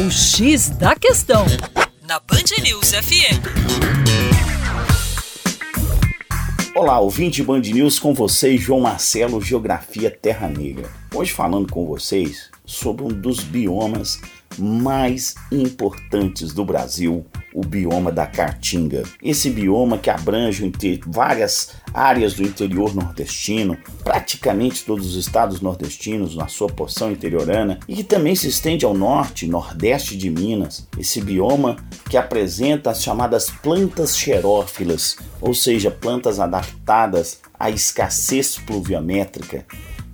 O X da Questão, na Band News FM. Olá, ouvinte Band News, com vocês, João Marcelo, Geografia Terra Negra. Hoje falando com vocês sobre um dos biomas mais importantes do Brasil, o bioma da Caatinga. Esse bioma que abrange várias áreas do interior nordestino, praticamente todos os estados nordestinos na sua porção interiorana, e que também se estende ao norte, nordeste de Minas. Esse bioma que apresenta as chamadas plantas xerófilas, ou seja, plantas adaptadas à escassez pluviométrica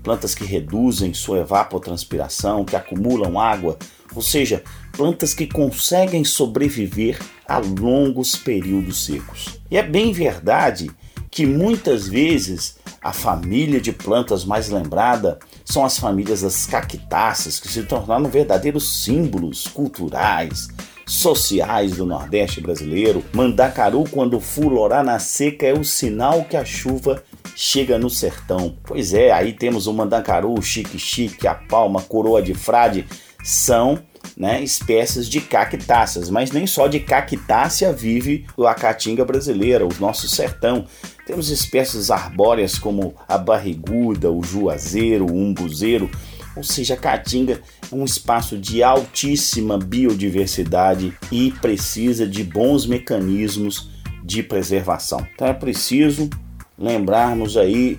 plantas que reduzem sua evapotranspiração, que acumulam água, ou seja, plantas que conseguem sobreviver a longos períodos secos. E é bem verdade que muitas vezes a família de plantas mais lembrada são as famílias das cactáceas, que se tornaram verdadeiros símbolos culturais, sociais do Nordeste brasileiro. Mandacaru, quando fulorar na seca, é o sinal que a chuva chega no sertão. Pois é, aí temos o mandacaru, o chique-chique, a palma, coroa de frade, são né, espécies de cactáceas, mas nem só de cactácea vive a caatinga brasileira, o nosso sertão. Temos espécies arbóreas como a barriguda, o juazeiro, o umbuzeiro, ou seja, a caatinga é um espaço de altíssima biodiversidade e precisa de bons mecanismos de preservação. Então é preciso lembrarmos aí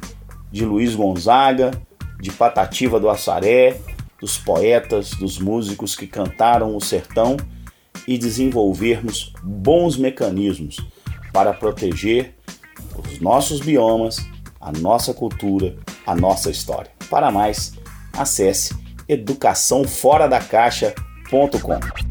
de Luiz Gonzaga, de Patativa do Assaré, dos poetas, dos músicos que cantaram o sertão e desenvolvermos bons mecanismos para proteger os nossos biomas, a nossa cultura, a nossa história. Para mais, acesse educaçãoforadacaixa.com.